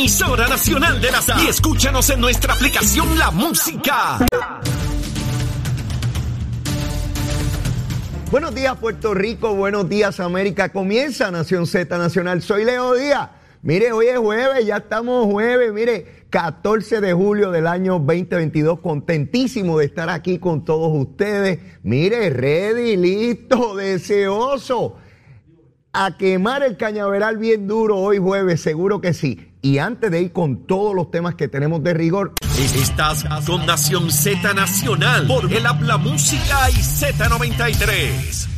emisora nacional de la. Y escúchanos en nuestra aplicación La Música. Buenos días Puerto Rico, buenos días América. Comienza Nación Z Nacional. Soy Leo Díaz. Mire, hoy es jueves, ya estamos jueves. Mire, 14 de julio del año 2022. Contentísimo de estar aquí con todos ustedes. Mire, ready, listo, deseoso. A quemar el cañaveral bien duro hoy jueves, seguro que sí. Y antes de ir con todos los temas que tenemos de rigor, Estás con Nación Z Nacional por el Habla Música y Z93.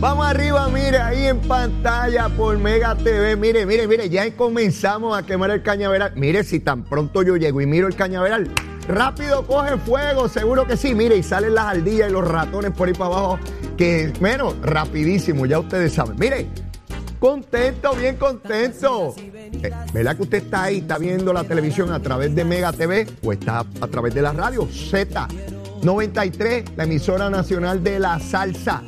Vamos arriba, mire, ahí en pantalla por Mega TV. Mire, mire, mire, ya comenzamos a quemar el cañaveral. Mire, si tan pronto yo llego y miro el cañaveral, rápido coge fuego, seguro que sí. Mire, y salen las ardillas y los ratones por ahí para abajo, que, bueno, rapidísimo, ya ustedes saben. Mire, contento, bien contento. Eh, ¿Verdad que usted está ahí, está viendo la televisión a través de Mega TV o está a través de la radio? Z93, la emisora nacional de la salsa.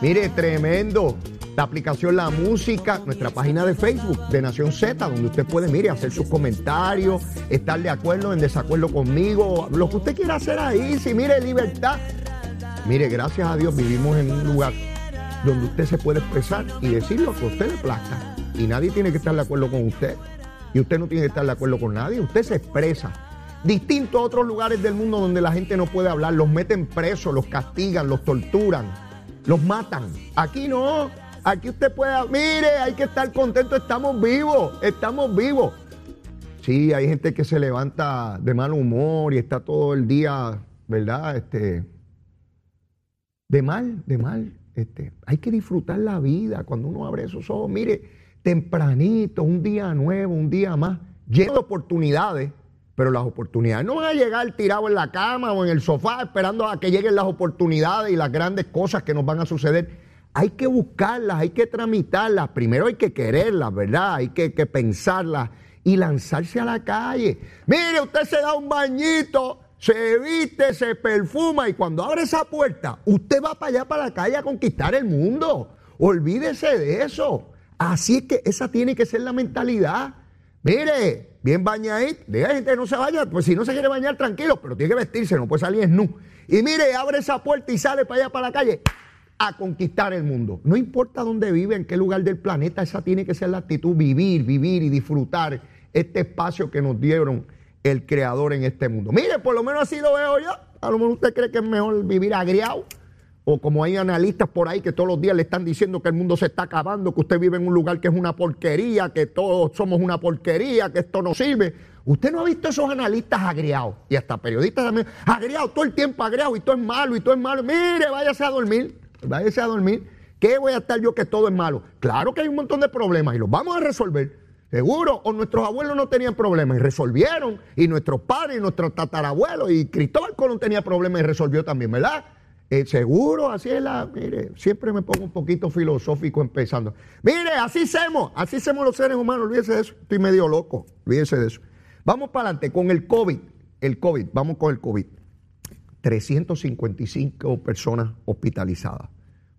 Mire, tremendo. La aplicación La Música, nuestra página de Facebook de Nación Z, donde usted puede, mire, hacer sus comentarios, estar de acuerdo, en desacuerdo conmigo, lo que usted quiera hacer ahí, si mire, libertad. Mire, gracias a Dios vivimos en un lugar donde usted se puede expresar y decir lo que usted le plazca. Y nadie tiene que estar de acuerdo con usted. Y usted no tiene que estar de acuerdo con nadie. Usted se expresa. Distinto a otros lugares del mundo donde la gente no puede hablar, los meten presos, los castigan, los torturan, los matan. Aquí no. Aquí usted puede, mire, hay que estar contento, estamos vivos, estamos vivos. Sí, hay gente que se levanta de mal humor y está todo el día, ¿verdad? Este, de mal, de mal. Este, hay que disfrutar la vida cuando uno abre esos ojos. Mire, tempranito, un día nuevo, un día más, lleno de oportunidades, pero las oportunidades no van a llegar tirado en la cama o en el sofá esperando a que lleguen las oportunidades y las grandes cosas que nos van a suceder. Hay que buscarlas, hay que tramitarlas. Primero hay que quererlas, ¿verdad? Hay que, que pensarlas y lanzarse a la calle. Mire, usted se da un bañito, se viste, se perfuma y cuando abre esa puerta, usted va para allá, para la calle a conquistar el mundo. Olvídese de eso. Así es que esa tiene que ser la mentalidad. Mire, bien bañadito, diga gente no se vaya, pues si no se quiere bañar, tranquilo, pero tiene que vestirse, no puede salir nu. Y mire, abre esa puerta y sale para allá, para la calle, a conquistar el mundo. No importa dónde vive, en qué lugar del planeta, esa tiene que ser la actitud, vivir, vivir y disfrutar este espacio que nos dieron el creador en este mundo. Mire, por lo menos así lo veo yo. A lo mejor usted cree que es mejor vivir agriado. O como hay analistas por ahí que todos los días le están diciendo que el mundo se está acabando, que usted vive en un lugar que es una porquería, que todos somos una porquería, que esto no sirve. Usted no ha visto esos analistas agriados y hasta periodistas también, agriados todo el tiempo, agriados y todo es malo y todo es malo. Mire, váyase a dormir, váyase a dormir. ¿Qué voy a estar yo que todo es malo? Claro que hay un montón de problemas y los vamos a resolver. Seguro, o nuestros abuelos no tenían problemas y resolvieron, y nuestros padres y nuestros tatarabuelos, y Cristóbal Colón tenía problemas y resolvió también, ¿verdad? Eh, seguro, así es la. Mire, siempre me pongo un poquito filosófico empezando. Mire, así somos, así somos los seres humanos, olvídese de eso. Estoy medio loco, olvídese de eso. Vamos para adelante con el COVID. El COVID, vamos con el COVID. 355 personas hospitalizadas.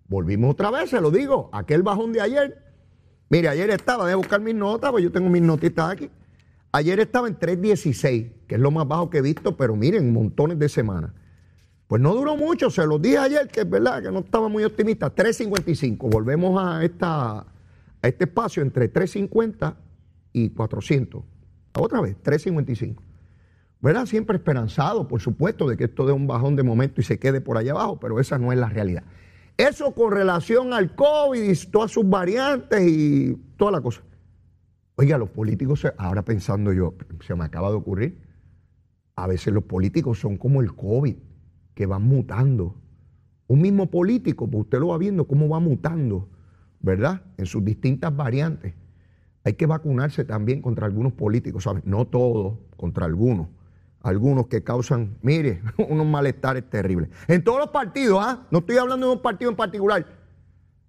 Volvimos otra vez, se lo digo, aquel bajón de ayer. Mire, ayer estaba, de buscar mis notas, pues yo tengo mis notitas aquí. Ayer estaba en 316, que es lo más bajo que he visto, pero miren, montones de semanas. Pues no duró mucho, se los dije ayer que es verdad que no estaba muy optimista. 3.55, volvemos a esta, este espacio entre 350 y 400. Otra vez, 355. ¿Verdad? Siempre esperanzado, por supuesto, de que esto dé un bajón de momento y se quede por allá abajo, pero esa no es la realidad. Eso con relación al COVID y todas sus variantes y toda la cosa. Oiga, los políticos, ahora pensando yo, se me acaba de ocurrir, a veces los políticos son como el COVID, que van mutando. Un mismo político, pues usted lo va viendo cómo va mutando, ¿verdad? En sus distintas variantes. Hay que vacunarse también contra algunos políticos, ¿sabes? No todos, contra algunos. Algunos que causan, mire, unos malestares terribles. En todos los partidos, ¿ah? No estoy hablando de un partido en particular.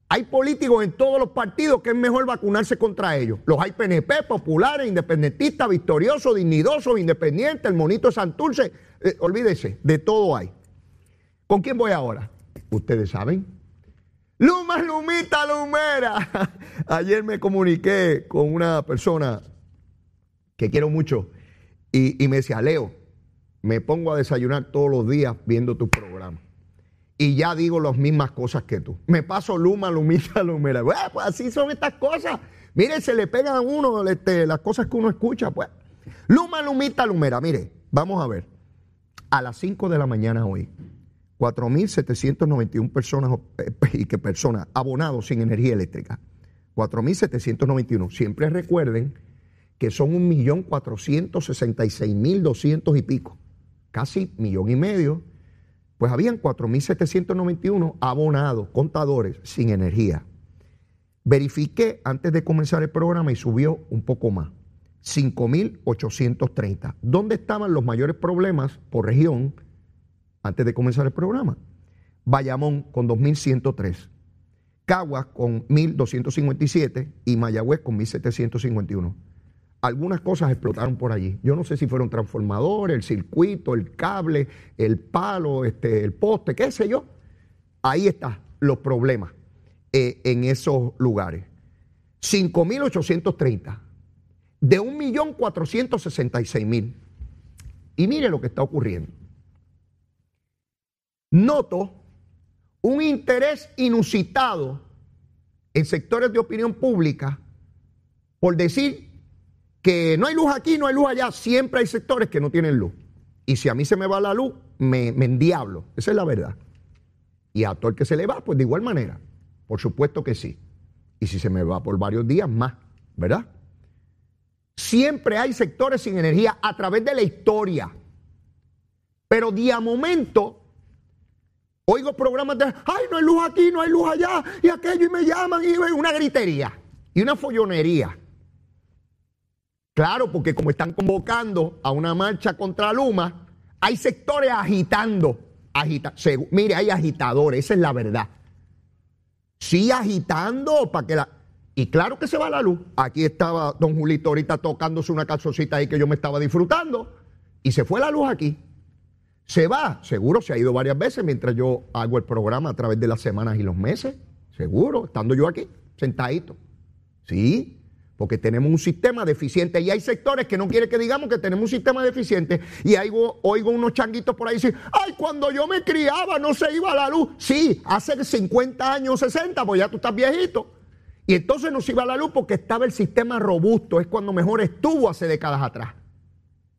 Hay políticos en todos los partidos que es mejor vacunarse contra ellos. Los hay PNP, populares, independentistas, victoriosos, dignidosos, independientes, el monito Santurce. Eh, olvídese, de todo hay. ¿Con quién voy ahora? Ustedes saben. Luma, Lumita, Lumera. Ayer me comuniqué con una persona que quiero mucho y, y me decía, Leo, me pongo a desayunar todos los días viendo tu programa y ya digo las mismas cosas que tú. Me paso luma, lumita, lumera. Bueno, pues así son estas cosas. Mire, se le pegan a uno este, las cosas que uno escucha, pues. Luma, lumita, lumera. Mire, vamos a ver. A las 5 de la mañana hoy, 4.791 personas, eh, y que personas abonados sin energía eléctrica. 4.791. Siempre recuerden que son 1.466.200 y pico. Casi millón y medio pues habían 4.791 abonados, contadores, sin energía. Verifiqué antes de comenzar el programa y subió un poco más. 5.830. ¿Dónde estaban los mayores problemas por región antes de comenzar el programa? Bayamón con 2.103. Caguas con 1.257 y Mayagüez con 1.751 algunas cosas explotaron por allí. Yo no sé si fueron transformadores, el circuito, el cable, el palo, este, el poste, qué sé yo. Ahí están los problemas eh, en esos lugares. 5.830 de 1.466.000. Y mire lo que está ocurriendo. Noto un interés inusitado en sectores de opinión pública por decir que no hay luz aquí, no hay luz allá, siempre hay sectores que no tienen luz. Y si a mí se me va la luz, me, me endiablo. Esa es la verdad. Y a todo el que se le va, pues de igual manera. Por supuesto que sí. Y si se me va por varios días, más, ¿verdad? Siempre hay sectores sin energía a través de la historia. Pero día a momento, oigo programas de, ay, no hay luz aquí, no hay luz allá, y aquello, y me llaman, y una gritería, y una follonería. Claro, porque como están convocando a una marcha contra Luma, hay sectores agitando. Agita, mire, hay agitadores, esa es la verdad. Sí, agitando para que la. Y claro que se va la luz. Aquí estaba don Julito ahorita tocándose una calzocita ahí que yo me estaba disfrutando. Y se fue la luz aquí. Se va, seguro se ha ido varias veces mientras yo hago el programa a través de las semanas y los meses. Seguro, estando yo aquí, sentadito. Sí, porque tenemos un sistema deficiente y hay sectores que no quieren que digamos que tenemos un sistema deficiente y oigo, unos changuitos por ahí decir, ay, cuando yo me criaba no se iba la luz. Sí, hace 50 años, 60, pues ya tú estás viejito. Y entonces no se iba la luz porque estaba el sistema robusto, es cuando mejor estuvo hace décadas atrás.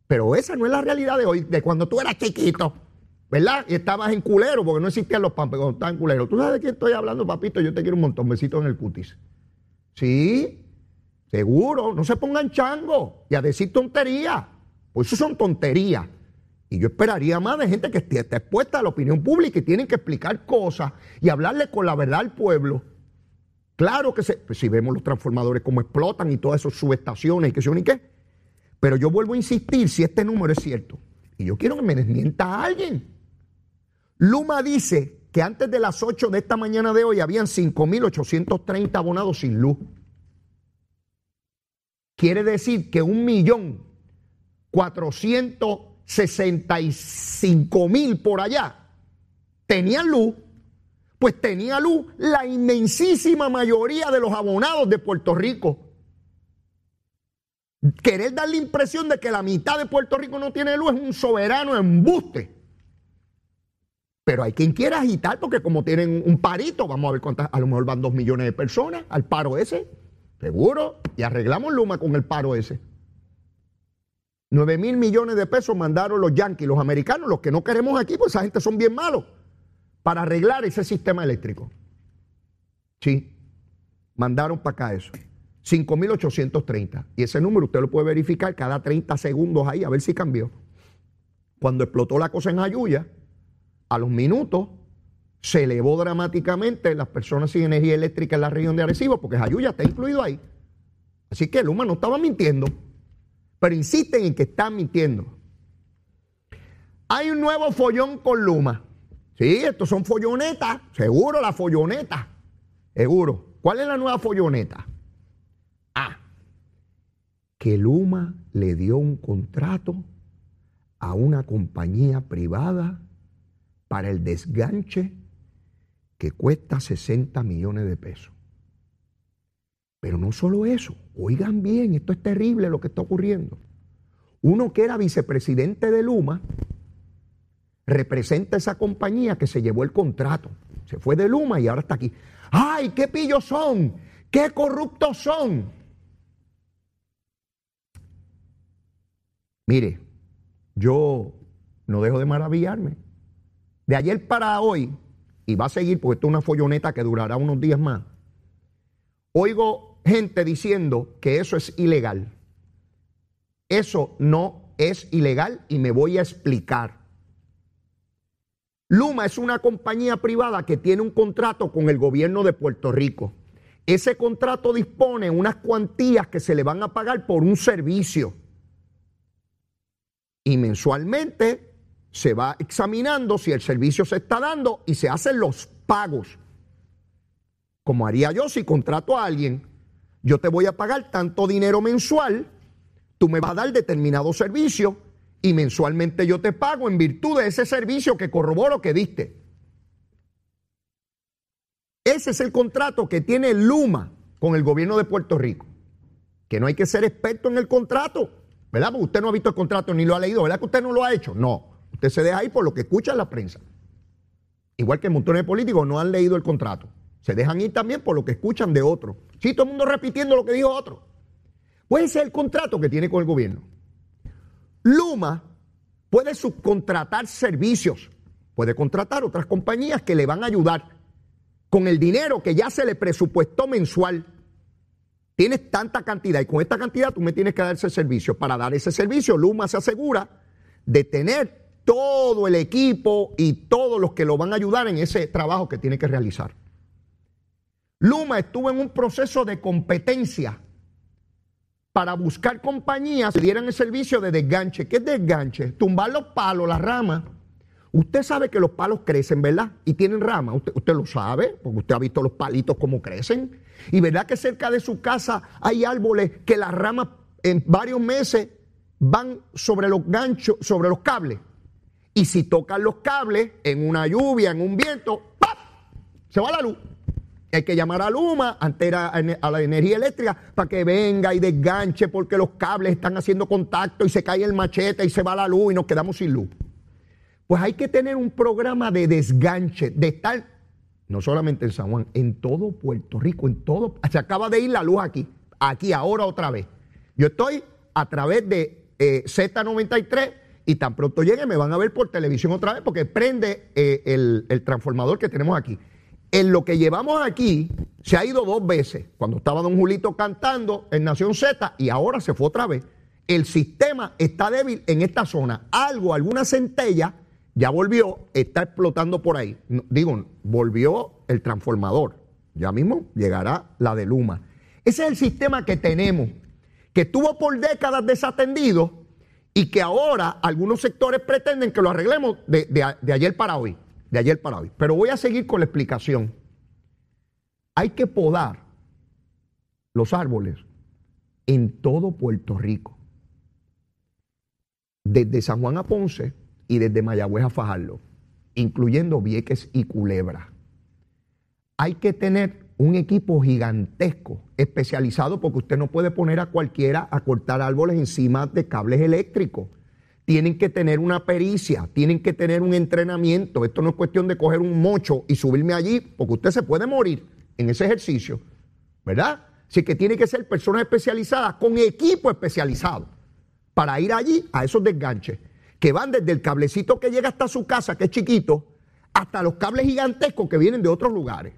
Pero esa no es la realidad de hoy, de cuando tú eras chiquito, ¿verdad? Y estabas en culero, porque no existían los pampes cuando estabas en culero. ¿Tú sabes de quién estoy hablando, papito? Yo te quiero un montón, besitos en el cutis. Sí, Seguro, no se pongan chango y a decir tonterías. Pues eso son tonterías. Y yo esperaría más de gente que esté, expuesta a la opinión pública y tienen que explicar cosas y hablarle con la verdad al pueblo. Claro que se, pues si vemos los transformadores cómo explotan y todas esas subestaciones y qué sé ni qué. Pero yo vuelvo a insistir si este número es cierto. Y yo quiero que me desmienta a alguien. Luma dice que antes de las 8 de esta mañana de hoy habían 5.830 abonados sin luz. Quiere decir que un millón cuatrocientos sesenta y cinco mil por allá tenían luz, pues tenía luz la inmensísima mayoría de los abonados de Puerto Rico. Querer dar la impresión de que la mitad de Puerto Rico no tiene luz es un soberano embuste. Pero hay quien quiera agitar porque como tienen un parito, vamos a ver cuántas, a lo mejor van dos millones de personas al paro ese. Seguro, y arreglamos Luma con el paro ese. 9 mil millones de pesos mandaron los yanquis, los americanos, los que no queremos aquí, pues esa gente son bien malos, para arreglar ese sistema eléctrico. Sí, mandaron para acá eso. 5.830. Y ese número usted lo puede verificar cada 30 segundos ahí, a ver si cambió. Cuando explotó la cosa en Ayuya, a los minutos se elevó dramáticamente las personas sin energía eléctrica en la región de Arecibo, porque Ayuya está incluido ahí. Así que Luma no estaba mintiendo, pero insisten en que están mintiendo. Hay un nuevo follón con Luma. Sí, estos son follonetas, seguro la folloneta, seguro. ¿Cuál es la nueva folloneta? Ah, que Luma le dio un contrato a una compañía privada para el desganche que cuesta 60 millones de pesos. Pero no solo eso, oigan bien, esto es terrible lo que está ocurriendo. Uno que era vicepresidente de Luma representa esa compañía que se llevó el contrato. Se fue de Luma y ahora está aquí. ¡Ay, qué pillos son! ¡Qué corruptos son! Mire, yo no dejo de maravillarme. De ayer para hoy, y va a seguir porque esto es una folloneta que durará unos días más, oigo gente diciendo que eso es ilegal. Eso no es ilegal y me voy a explicar. Luma es una compañía privada que tiene un contrato con el gobierno de Puerto Rico. Ese contrato dispone unas cuantías que se le van a pagar por un servicio y mensualmente se va examinando si el servicio se está dando y se hacen los pagos. Como haría yo si contrato a alguien, yo te voy a pagar tanto dinero mensual, tú me vas a dar determinado servicio y mensualmente yo te pago en virtud de ese servicio que corroboro que diste. Ese es el contrato que tiene Luma con el gobierno de Puerto Rico. Que no hay que ser experto en el contrato. ¿verdad? Porque usted no ha visto el contrato ni lo ha leído, ¿verdad que usted no lo ha hecho? No, usted se deja ahí por lo que escucha la prensa. Igual que montones de políticos no han leído el contrato. Se dejan ir también por lo que escuchan de otro. Sí, todo el mundo repitiendo lo que dijo otro. Puede ser el contrato que tiene con el gobierno. Luma puede subcontratar servicios, puede contratar otras compañías que le van a ayudar con el dinero que ya se le presupuestó mensual Tienes tanta cantidad y con esta cantidad tú me tienes que dar ese servicio. Para dar ese servicio, Luma se asegura de tener todo el equipo y todos los que lo van a ayudar en ese trabajo que tiene que realizar. Luma estuvo en un proceso de competencia para buscar compañías que dieran el servicio de desganche. ¿Qué es desganche? Tumbar los palos, las ramas. Usted sabe que los palos crecen, ¿verdad? Y tienen ramas. Usted, usted, lo sabe, porque usted ha visto los palitos cómo crecen. Y verdad que cerca de su casa hay árboles que las ramas en varios meses van sobre los ganchos, sobre los cables. Y si tocan los cables en una lluvia, en un viento, ¡pap! se va la luz. Hay que llamar a Luma, antes a la energía eléctrica, para que venga y desganche porque los cables están haciendo contacto y se cae el machete y se va la luz y nos quedamos sin luz. Pues hay que tener un programa de desganche, de estar no solamente en San Juan, en todo Puerto Rico, en todo. Se acaba de ir la luz aquí, aquí, ahora otra vez. Yo estoy a través de eh, Z93 y tan pronto llegue me van a ver por televisión otra vez porque prende eh, el, el, transformador que tenemos aquí. En lo que llevamos aquí se ha ido dos veces, cuando estaba don Julito cantando en Nación Z y ahora se fue otra vez. El sistema está débil en esta zona. Algo, alguna centella ya volvió, está explotando por ahí. Digo, volvió el transformador. Ya mismo llegará la de Luma. Ese es el sistema que tenemos, que estuvo por décadas desatendido y que ahora algunos sectores pretenden que lo arreglemos de, de ayer para hoy. De ayer para hoy. Pero voy a seguir con la explicación. Hay que podar los árboles en todo Puerto Rico. Desde San Juan a Ponce y desde Mayagüez a Fajardo, incluyendo Vieques y Culebra. Hay que tener un equipo gigantesco, especializado, porque usted no puede poner a cualquiera a cortar árboles encima de cables eléctricos. Tienen que tener una pericia, tienen que tener un entrenamiento. Esto no es cuestión de coger un mocho y subirme allí, porque usted se puede morir en ese ejercicio, ¿verdad? Así que tiene que ser personas especializadas con equipo especializado para ir allí a esos desganches que van desde el cablecito que llega hasta su casa, que es chiquito, hasta los cables gigantescos que vienen de otros lugares.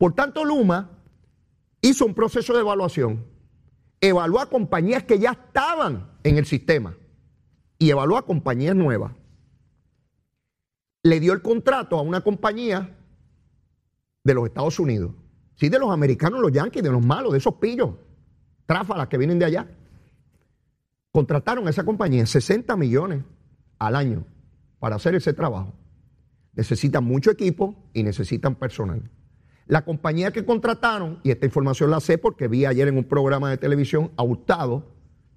Por tanto, Luma hizo un proceso de evaluación, evaluó a compañías que ya estaban en el sistema y evaluó a compañías nuevas. Le dio el contrato a una compañía de los Estados Unidos, sí, de los americanos, los yanquis, de los malos, de esos pillos, tráfalas que vienen de allá. Contrataron a esa compañía 60 millones al año para hacer ese trabajo. Necesitan mucho equipo y necesitan personal. La compañía que contrataron, y esta información la sé porque vi ayer en un programa de televisión a Hurtado,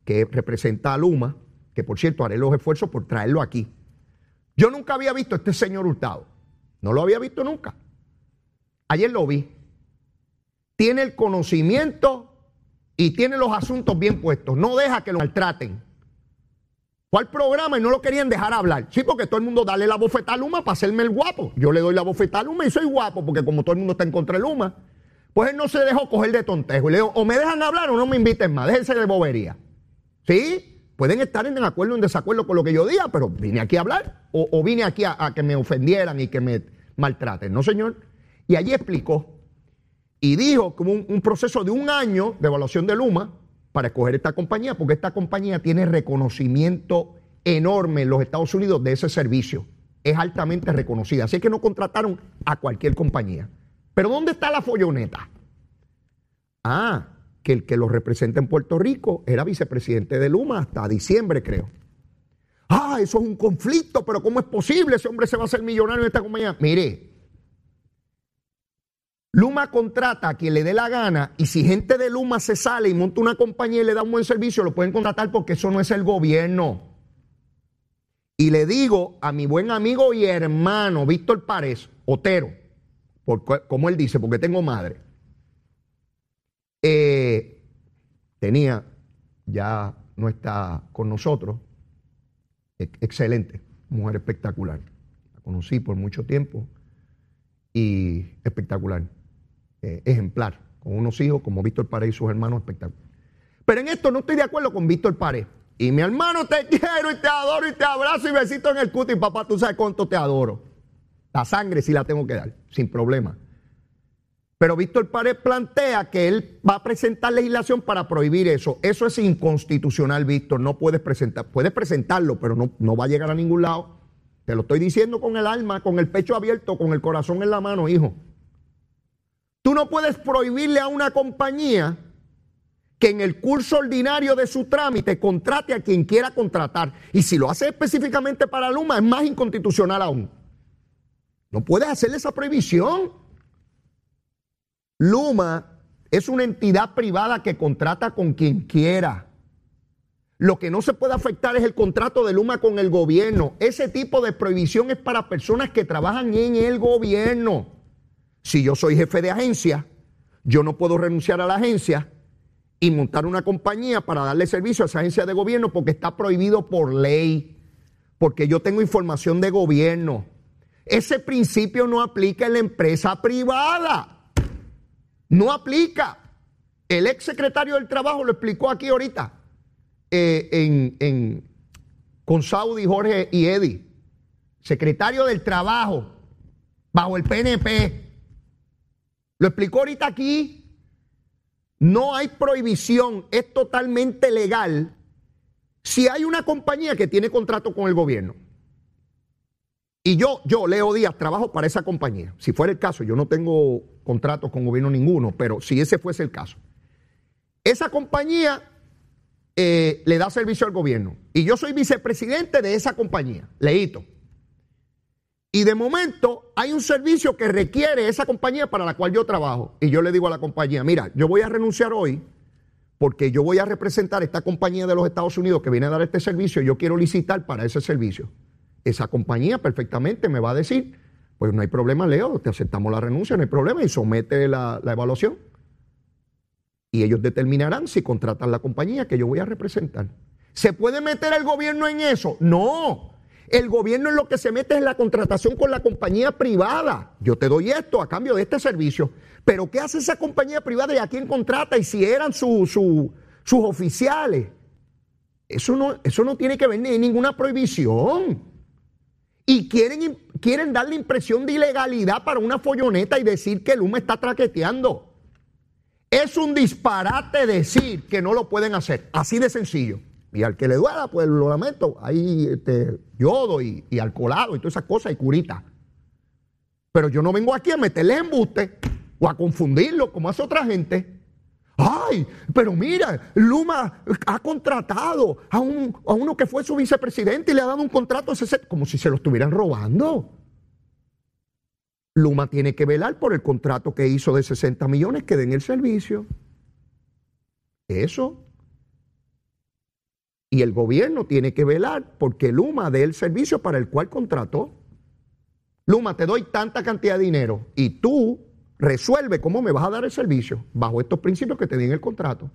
que representa a Luma, que por cierto haré los esfuerzos por traerlo aquí. Yo nunca había visto a este señor Hurtado. No lo había visto nunca. Ayer lo vi. Tiene el conocimiento y tiene los asuntos bien puestos. No deja que lo maltraten. Fue al programa y no lo querían dejar hablar. Sí, porque todo el mundo dale la bofeta a Luma para hacerme el guapo. Yo le doy la bofeta a Luma y soy guapo, porque como todo el mundo está en contra de Luma, pues él no se dejó coger de tontejo. Y le digo, o me dejan hablar o no me inviten más, déjense de bobería. ¿Sí? Pueden estar en acuerdo o en desacuerdo con lo que yo diga, pero vine aquí a hablar o, vine aquí a, que me ofendieran y que me maltraten. No, señor. Y allí explicó y dijo como un, proceso de un año de evaluación de Luma para escoger esta compañía, porque esta compañía tiene reconocimiento enorme en los Estados Unidos de ese servicio. Es altamente reconocida. Así que no contrataron a cualquier compañía. Pero ¿dónde está la folloneta? Ah, que el que lo representa en Puerto Rico era vicepresidente de Luma hasta diciembre, creo. Ah, eso es un conflicto, pero ¿cómo es posible? Ese hombre se va a hacer millonario en esta compañía. Mire, Luma contrata a quien le dé la gana y si gente de Luma se sale y monta una compañía y le da un buen servicio, lo pueden contratar porque eso no es el gobierno. Y le digo a mi buen amigo y hermano Víctor Párez, Otero, como él dice, porque tengo madre, eh, tenía, ya no está con nosotros, excelente, mujer espectacular. La conocí por mucho tiempo y espectacular. Eh, ejemplar, con unos hijos como Víctor Pared y sus hermanos espectaculares. Pero en esto no estoy de acuerdo con Víctor Pared. Y mi hermano, te quiero y te adoro y te abrazo y besito en el cuti. Papá, tú sabes cuánto te adoro. La sangre sí la tengo que dar, sin problema. Pero Víctor Pared plantea que él va a presentar legislación para prohibir eso. Eso es inconstitucional, Víctor. No puedes presentar. Puedes presentarlo, pero no, no va a llegar a ningún lado. Te lo estoy diciendo con el alma, con el pecho abierto, con el corazón en la mano, hijo. Tú no puedes prohibirle a una compañía que en el curso ordinario de su trámite contrate a quien quiera contratar. Y si lo hace específicamente para Luma, es más inconstitucional aún. No puedes hacerle esa prohibición. Luma es una entidad privada que contrata con quien quiera. Lo que no se puede afectar es el contrato de Luma con el gobierno. Ese tipo de prohibición es para personas que trabajan en el gobierno. Si yo soy jefe de agencia, yo no puedo renunciar a la agencia y montar una compañía para darle servicio a esa agencia de gobierno porque está prohibido por ley, porque yo tengo información de gobierno. Ese principio no aplica en la empresa privada. No aplica. El ex secretario del Trabajo lo explicó aquí ahorita eh, en, con Saudi, Jorge y Eddie. Secretario del Trabajo, bajo el PNP. Lo explicó ahorita aquí. No hay prohibición, es totalmente legal si hay una compañía que tiene contrato con el gobierno. Y yo, yo, Leo Díaz, trabajo para esa compañía. Si fuera el caso, yo no tengo contratos con gobierno ninguno, pero si ese fuese el caso. Esa compañía eh, le da servicio al gobierno. Y yo soy vicepresidente de esa compañía, Leito. Y de momento hay un servicio que requiere esa compañía para la cual yo trabajo. Y yo le digo a la compañía, mira, yo voy a renunciar hoy porque yo voy a representar esta compañía de los Estados Unidos que viene a dar este servicio y yo quiero licitar para ese servicio. Esa compañía perfectamente me va a decir, pues no hay problema, Leo, te aceptamos la renuncia, no hay problema y somete la, la evaluación. Y ellos determinarán si contratan la compañía que yo voy a representar. ¿Se puede meter el gobierno en eso? No. El gobierno en lo que se mete es en la contratación con la compañía privada. Yo te doy esto a cambio de este servicio. Pero ¿qué hace esa compañía privada y a quién contrata? Y si eran sus oficiales. Eso no, eso no tiene que ver ni ninguna prohibición. Y quieren, quieren dar la impresión de ilegalidad para una folloneta y decir que Luma está traqueteando. Es un disparate decir que no lo pueden hacer. Así de sencillo. Y al que le duela, pues lo lamento. Hay este, yodo y, alcoholado y todas esas cosas y curita. Pero yo no vengo aquí a meterle embuste o a confundirlo como hace otra gente. Ay, pero mira, Luma ha contratado a, un, a uno que fue su vicepresidente y le ha dado un contrato como si se lo estuvieran robando. Luma tiene que velar por el contrato que hizo de 60 millones que den el servicio. Eso. Y el gobierno tiene que velar porque Luma dé el servicio para el cual contrató. Luma, te doy tanta cantidad de dinero y tú resuelve cómo me vas a dar el servicio bajo estos principios que te di en el contrato.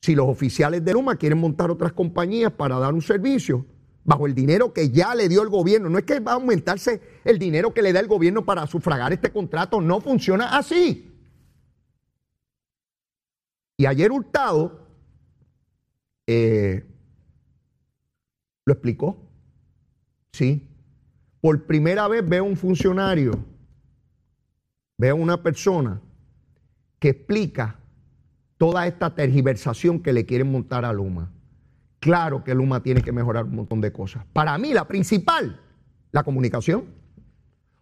Si los oficiales de Luma quieren montar otras compañías para dar un servicio, bajo el dinero que ya le dio el gobierno. No es que va a aumentarse el dinero que le da el gobierno para sufragar este contrato, no funciona así. Y ayer Hurtado eh, lo explicó. Sí. Por primera vez veo un funcionario, veo una persona que explica toda esta tergiversación que le quieren montar a Luma. Claro que Luma tiene que mejorar un montón de cosas. Para mí, la principal, la comunicación.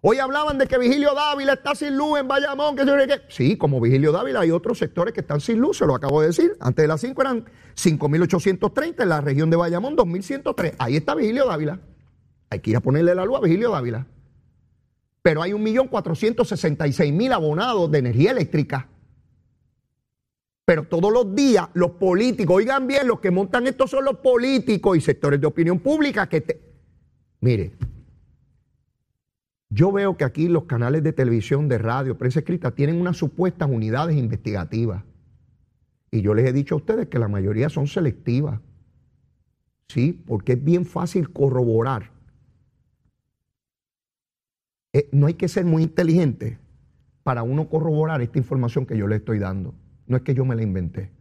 Hoy hablaban de que Vigilio Dávila está sin luz en Bayamón, que. Sí, como Vigilio Dávila hay otros sectores que están sin luz, se lo acabo de decir. Antes de las 5 eran 5.830, en la región de Bayamón 2.103. Ahí está Vigilio Dávila. Hay que ir a ponerle la luz a Vigilio Dávila. Pero hay 1.466.000 abonados de energía eléctrica pero todos los días los políticos, oigan bien, los que montan esto son los políticos y sectores de opinión pública que te... Mire, yo veo que aquí los canales de televisión, de radio, prensa escrita tienen unas supuestas unidades investigativas. Y yo les he dicho a ustedes que la mayoría son selectivas. Sí, porque es bien fácil corroborar. Eh, no hay que ser muy inteligente para uno corroborar esta información que yo le estoy dando. No es que yo me la inventé.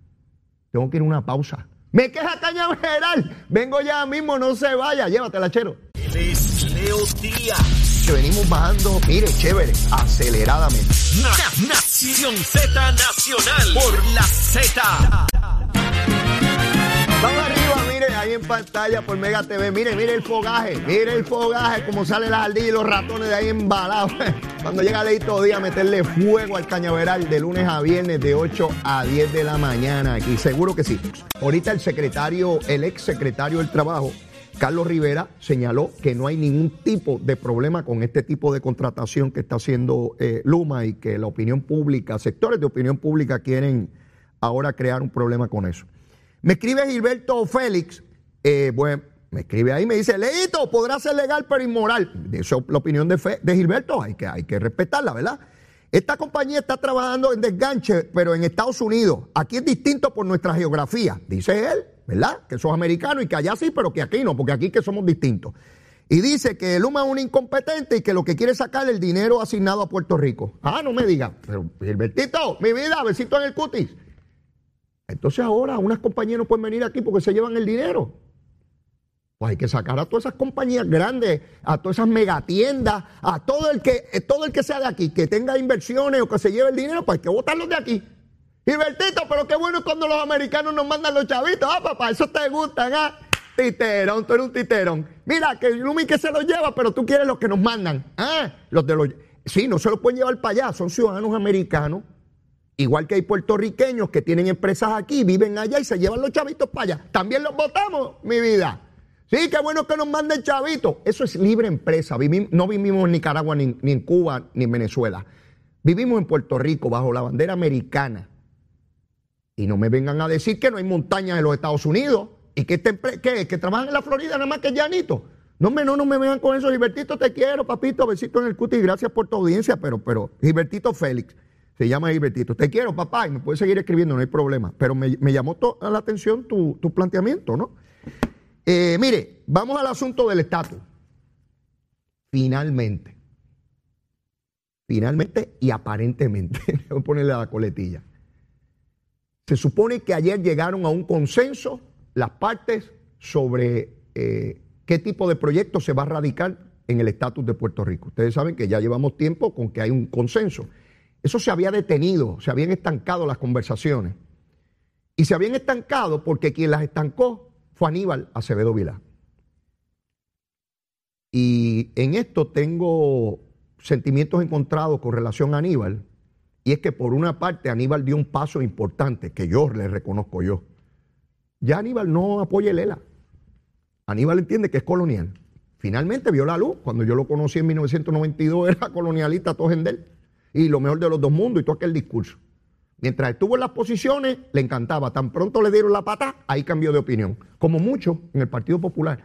Tengo que ir a una pausa. Me queja Cañaveral. Vengo ya mismo, no se vaya. Llévatela, chero. Leo Díaz. Que venimos bajando, mire, chévere, aceleradamente. Nación Z Nacional por la Z. Vamos arriba, mire, ahí en pantalla por Mega TV. Mire, mire el fogaje, mire el fogaje, como salen las ardillas y los ratones de ahí embalados. Cuando llega ley todo día a meterle fuego al cañaveral de lunes a viernes de 8 a 10 de la mañana aquí. Seguro que sí. Ahorita el secretario, el ex secretario del Trabajo, Carlos Rivera, señaló que no hay ningún tipo de problema con este tipo de contratación que está haciendo eh, Luma y que la opinión pública, sectores de opinión pública quieren ahora crear un problema con eso. Me escribe Gilberto Félix, eh, bueno, me escribe ahí, me dice, Leito, podrá ser legal pero inmoral. Eso es la opinión de, de Gilberto, hay que, hay que respetarla, ¿verdad? Esta compañía está trabajando en desganche, pero en Estados Unidos. Aquí es distinto por nuestra geografía, dice él, ¿verdad? Que sos americano y que allá sí, pero que aquí no, porque aquí que somos distintos. Y dice que Luma es un incompetente y que lo que quiere es sacar el dinero asignado a Puerto Rico. Ah, no me diga. Pero, Gilbertito, mi vida, besito en el cutis. Entonces ahora unas compañías no pueden venir aquí porque se llevan el dinero. Pues hay que sacar a todas esas compañías grandes, a todas esas megatiendas, a todo el que, eh, todo el que sea de aquí, que tenga inversiones o que se lleve el dinero, pues hay que botarlos de aquí. Gilbertito, pero qué bueno cuando los americanos nos mandan los chavitos. Ah, papá, eso te gustan, ah. Titerón, tú eres un titerón. Mira, que Lumi que se los lleva, pero tú quieres los que nos mandan. Ah, los de los. Sí, no se los pueden llevar para allá, son ciudadanos americanos. Igual que hay puertorriqueños que tienen empresas aquí, viven allá y se llevan los chavitos para allá. También los votamos, mi vida. Sí, qué bueno que nos manden chavitos. Eso es libre empresa. no vivimos en Nicaragua, ni, en Cuba, ni en Venezuela. Vivimos en Puerto Rico bajo la bandera americana. Y no me vengan a decir que no hay montañas en los Estados Unidos y que, que, que trabajan en la Florida nada más que llanito. No me, no, no me vengan con eso. Gilbertito, te quiero, papito. Besito en el cuti. Gracias por tu audiencia, pero, pero, Gilbertito Félix. Se llama Gilbertito. Te quiero, papá, y me puedes seguir escribiendo, no hay problema. Pero me, llamó la atención tu, planteamiento, ¿no? Eh, mire, vamos al asunto del estatus. Finalmente, finalmente y aparentemente, voy a ponerle la coletilla. Se supone que ayer llegaron a un consenso las partes sobre eh, qué tipo de proyecto se va a radicar en el estatus de Puerto Rico. Ustedes saben que ya llevamos tiempo con que hay un consenso. Eso se había detenido, se habían estancado las conversaciones. Y se habían estancado porque quien las estancó fue Aníbal Acevedo Vilá. Y en esto tengo sentimientos encontrados con relación a Aníbal. Y es que por una parte Aníbal dio un paso importante que yo le reconozco yo. Ya Aníbal no apoya el ELA. Aníbal entiende que es colonial. Finalmente vio la luz. Cuando yo lo conocí en 1992 era colonialista él. Y lo mejor de los dos mundos y todo aquel discurso. Mientras estuvo en las posiciones, le encantaba. Tan pronto le dieron la pata, ahí cambió de opinión. Como mucho en el Partido Popular.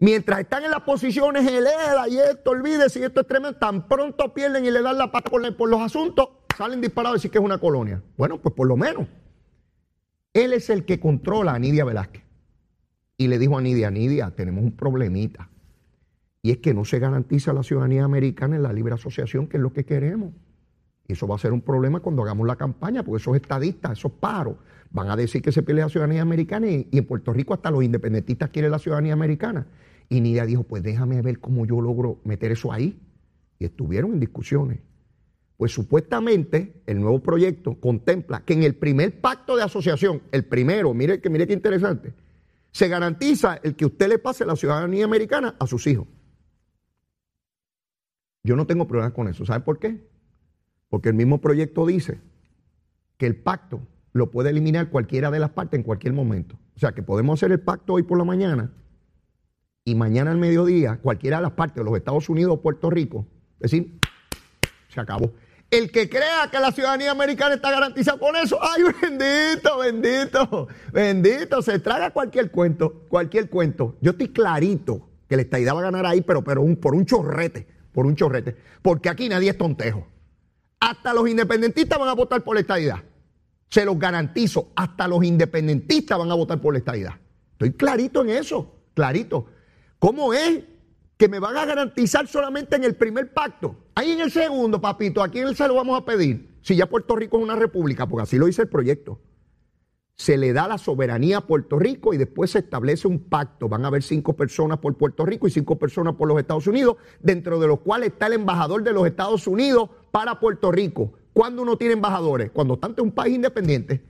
Mientras están en las posiciones, el ELA y esto, olvídese, y esto es tremendo, tan pronto pierden y le dan la pata por los asuntos, salen disparados a decir que es una colonia. Bueno, pues por lo menos. Él es el que controla a Nidia Velázquez. Y le dijo a Nidia, Nidia, tenemos un problemita. Y es que no se garantiza la ciudadanía americana en la libre asociación, que es lo que queremos. Y eso va a ser un problema cuando hagamos la campaña, porque esos estadistas, esos paros, van a decir que se pierde la ciudadanía americana y, en Puerto Rico hasta los independentistas quieren la ciudadanía americana. Y Nidia dijo, pues déjame ver cómo yo logro meter eso ahí. Y estuvieron en discusiones. Pues supuestamente el nuevo proyecto contempla que en el primer pacto de asociación, el primero, mire que mire qué interesante, se garantiza el que usted le pase la ciudadanía americana a sus hijos. Yo no tengo problemas con eso. ¿Sabe por qué? Porque el mismo proyecto dice que el pacto lo puede eliminar cualquiera de las partes en cualquier momento. O sea, que podemos hacer el pacto hoy por la mañana y mañana al mediodía, cualquiera de las partes, los Estados Unidos o Puerto Rico, decir, se acabó. El que crea que la ciudadanía americana está garantizada con eso, ay, bendito, bendito, bendito, se traga cualquier cuento, cualquier cuento. Yo estoy clarito que la estadidad va a ganar ahí, pero, pero un, por un chorrete, por un chorrete, porque aquí nadie es tontejo. Hasta los independentistas van a votar por la estadidad. Se los garantizo, hasta los independentistas van a votar por la estadidad. Estoy clarito en eso, clarito. ¿Cómo es que me van a garantizar solamente en el primer pacto? Ahí en el segundo, papito, ¿a quién se lo vamos a pedir? Si ya Puerto Rico es una república, porque así lo dice el proyecto. Se le da la soberanía a Puerto Rico y después se establece un pacto. Van a haber cinco personas por Puerto Rico y cinco personas por los Estados Unidos, dentro de los cuales está el embajador de los Estados Unidos para Puerto Rico. ¿Cuándo uno tiene embajadores? Cuando tanto es un país independiente.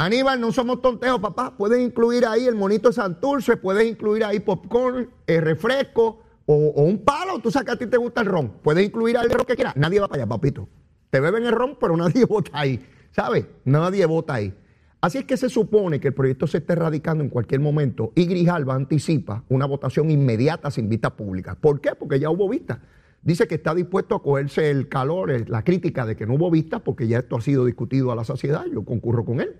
Aníbal, no somos tonteos, papá. Puedes incluir ahí el monito Santurce, puedes incluir ahí popcorn, el refresco o, un palo. Tú sabes que a ti te gusta el ron. Puedes incluir ahí lo que quieras. Nadie va para allá, papito. Te beben el ron, pero nadie vota ahí. ¿Sabes? Nadie vota ahí. Así es que se supone que el proyecto se esté radicando en cualquier momento y Grijalba anticipa una votación inmediata sin vista pública. ¿Por qué? Porque ya hubo vista dice que está dispuesto a cogerse el calor, la crítica de que no hubo vista, porque ya esto ha sido discutido a la sociedad, yo concurro con él.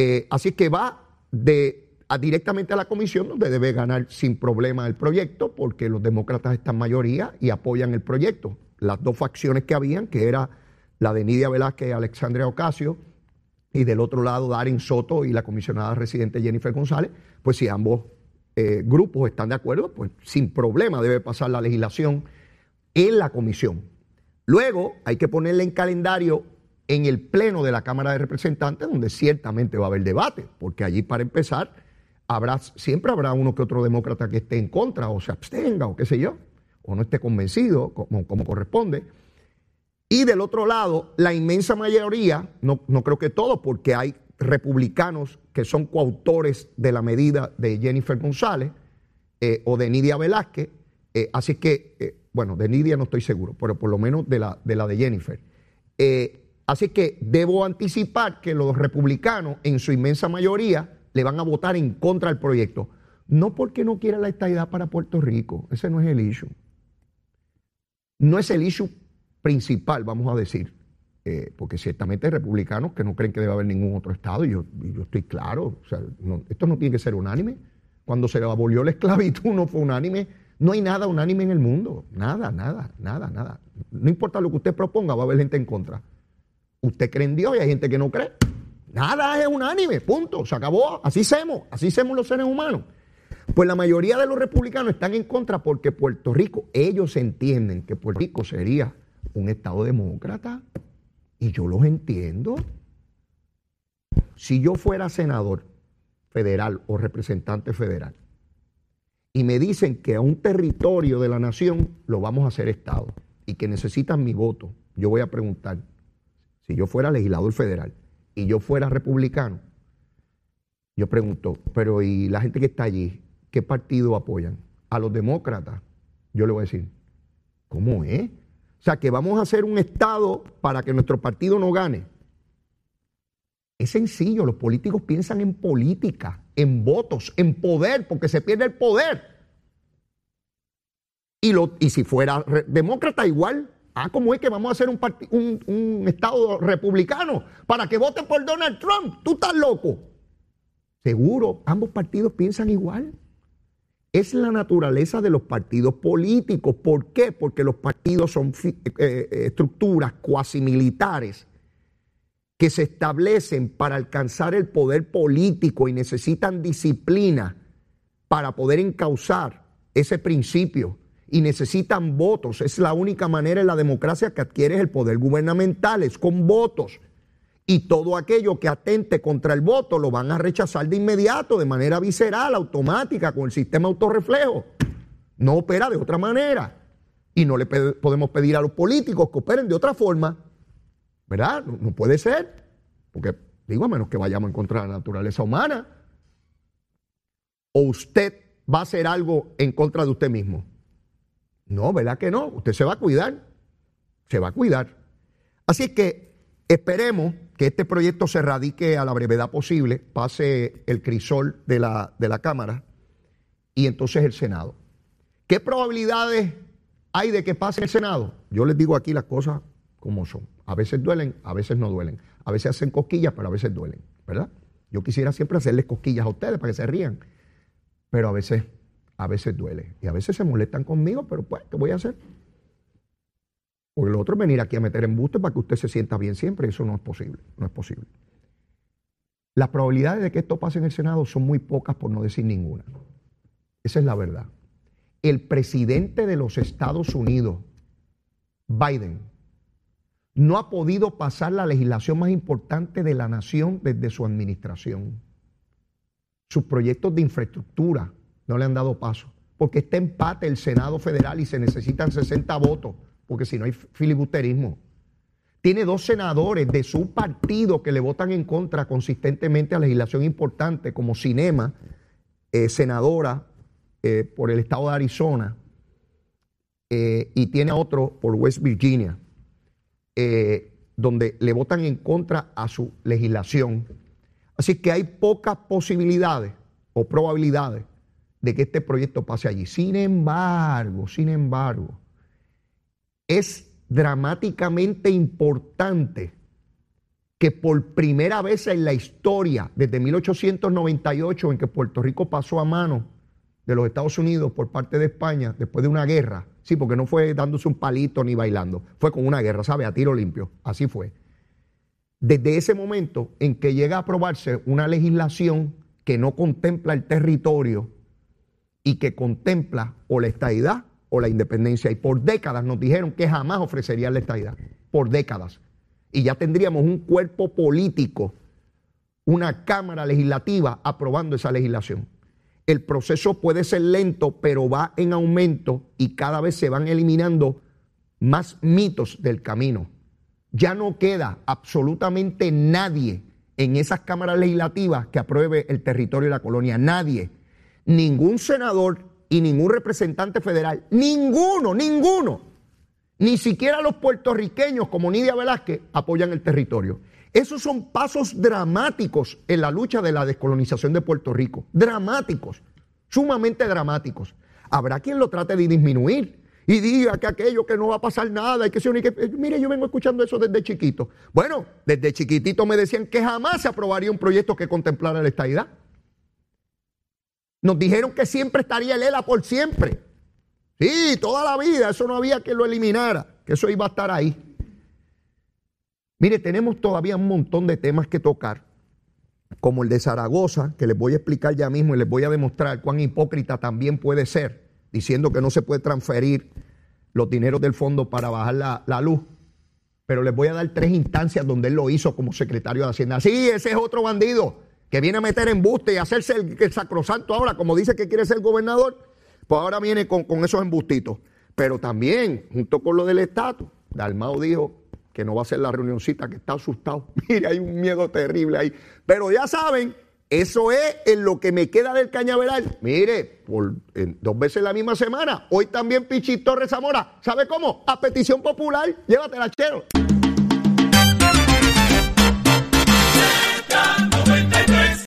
Eh, así que va directamente a la comisión, donde debe ganar sin problema el proyecto, porque los demócratas están mayoría y apoyan el proyecto. Las dos facciones que habían, que era la de Nidia Velázquez y Alexandria Ocasio, y del otro lado Darin Soto y la comisionada residente Jennifer González, pues si ambos eh, grupos están de acuerdo, pues sin problema debe pasar la legislación en la comisión. Luego hay que ponerle en calendario en el pleno de la Cámara de Representantes, donde ciertamente va a haber debate, porque allí para empezar siempre habrá uno que otro demócrata que esté en contra o se abstenga o qué sé yo, o no esté convencido como, corresponde. Y del otro lado, la inmensa mayoría, no, creo que todos, porque hay republicanos que son coautores de la medida de Jennifer González eh, o de Nidia Velázquez, eh, así que eh, bueno, de Nidia no estoy seguro, pero por lo menos de la de, Jennifer. Así que debo anticipar que los republicanos, en su inmensa mayoría, le van a votar en contra del proyecto. No porque no quiera la estadidad para Puerto Rico, ese no es el issue. No es el issue principal, vamos a decir, eh, porque ciertamente hay republicanos que no creen que debe haber ningún otro Estado, y yo, yo estoy claro, o sea, esto no tiene que ser unánime. Cuando se abolió la esclavitud no fue unánime no hay nada unánime en el mundo. Nada, nada, nada, nada. No importa lo que usted proponga, va a haber gente en contra. Usted cree en Dios y hay gente que no cree. Nada es unánime, punto, se acabó, así somos, así somos los seres humanos. Pues la mayoría de los republicanos están en contra porque Puerto Rico, ellos entienden que Puerto Rico sería un Estado demócrata. Y yo los entiendo. Si yo fuera senador federal o representante federal y me dicen que a un territorio de la nación lo vamos a hacer Estado y que necesitan mi voto, yo voy a preguntar, si yo fuera legislador federal y yo fuera republicano, yo pregunto, pero ¿y la gente que está allí? ¿Qué partido apoyan? A los demócratas. Yo le voy a decir, ¿cómo es? O sea, que vamos a hacer un Estado para que nuestro partido no gane. Es sencillo, los políticos piensan en política, en votos, en poder, porque se pierde el poder. Y, lo, y si fuera demócrata igual, ah, ¿cómo es que vamos a hacer un, Estado republicano para que voten por Donald Trump? Tú estás loco. Seguro, ambos partidos piensan igual. Es la naturaleza de los partidos políticos. ¿Por qué? Porque los partidos son eh, eh, estructuras cuasi militares que se establecen para alcanzar el poder político y necesitan disciplina para poder encauzar ese principio y necesitan votos. Es la única manera en la democracia que adquieres el poder gubernamental, es con votos y todo aquello que atente contra el voto lo van a rechazar de inmediato, de manera visceral, automática, con el sistema autorreflejo. No opera de otra manera. Y no le podemos pedir a los políticos que operen de otra forma. ¿Verdad? No, puede ser. Porque, digo, a menos que vayamos en contra de la naturaleza humana. O usted va a hacer algo en contra de usted mismo. No, ¿verdad que no? Usted se va a cuidar. Se va a cuidar. Así que esperemos que este proyecto se radique a la brevedad posible, pase el crisol de la, de la Cámara y entonces el Senado. ¿Qué probabilidades hay de que pase el Senado? Yo les digo aquí las cosas como son. A veces duelen, a veces no duelen. A veces hacen cosquillas, pero a veces duelen, ¿verdad? Yo quisiera siempre hacerles cosquillas a ustedes para que se rían, pero a veces, a veces duele. Y a veces se molestan conmigo, pero pues, ¿qué voy a hacer? Porque lo otro es venir aquí a meter embuste para que usted se sienta bien siempre. Eso no es posible. No es posible. Las probabilidades de que esto pase en el Senado son muy pocas, por no decir ninguna. Esa es la verdad. El presidente de los Estados Unidos, Biden, no ha podido pasar la legislación más importante de la nación desde su administración. Sus proyectos de infraestructura no le han dado paso, porque está empate el Senado federal y se necesitan 60 votos porque si no hay filibusterismo. Tiene dos senadores de su partido que le votan en contra consistentemente a legislación importante, como Cinema, eh, senadora eh, por el estado de Arizona, eh, y tiene otro por West Virginia, donde le votan en contra a su legislación. Así que hay pocas posibilidades o probabilidades de que este proyecto pase allí. Sin embargo, sin embargo, es dramáticamente importante que por primera vez en la historia, desde 1898, en que Puerto Rico pasó a mano de los Estados Unidos por parte de España, después de una guerra, sí, porque no fue dándose un palito ni bailando, fue con una guerra, ¿sabe? A tiro limpio, así fue. Desde ese momento en que llega a aprobarse una legislación que no contempla el territorio y que contempla o la estadidad o la independencia. Y por décadas nos dijeron que jamás ofrecerían la estadidad. Por décadas. Y ya tendríamos un cuerpo político, una Cámara Legislativa aprobando esa legislación. El proceso puede ser lento, pero va en aumento y cada vez se van eliminando más mitos del camino. Ya no queda absolutamente nadie en esas cámaras legislativas que apruebe el territorio de la colonia. Nadie. Ningún senador y ningún representante federal, ninguno, ninguno, ni siquiera los puertorriqueños como Nidia Velázquez apoyan el territorio. Esos son pasos dramáticos en la lucha de la descolonización de Puerto Rico, dramáticos, sumamente dramáticos. Habrá quien lo trate de disminuir y diga que aquello que no va a pasar nada y que se que eh, mire, yo vengo escuchando eso desde chiquito. Bueno, desde chiquitito me decían que jamás se aprobaría un proyecto que contemplara la estadidad. Nos dijeron que siempre estaría el ELA por siempre. Sí, toda la vida, eso no había que lo eliminara, que eso iba a estar ahí. Mire, tenemos todavía un montón de temas que tocar como el de Zaragoza, que les voy a explicar ya mismo y les voy a demostrar cuán hipócrita también puede ser, diciendo que no se puede transferir los dineros del fondo para bajar la, la luz. Pero les voy a dar tres instancias donde él lo hizo como secretario de Hacienda. Sí, ese es otro bandido que viene a meter embuste y hacerse el, sacrosanto ahora, como dice que quiere ser gobernador, pues ahora viene con, esos embustitos. Pero también, junto con lo del estatus, Dalmao dijo que no va a ser la reunioncita, que está asustado. Mire, hay un miedo terrible ahí. Pero ya saben, eso es en lo que me queda del cañaveral. Mire, dos veces la misma semana. Hoy también Pichito Torres Zamora. ¿Sabe cómo? A petición popular. Llévatela, chero.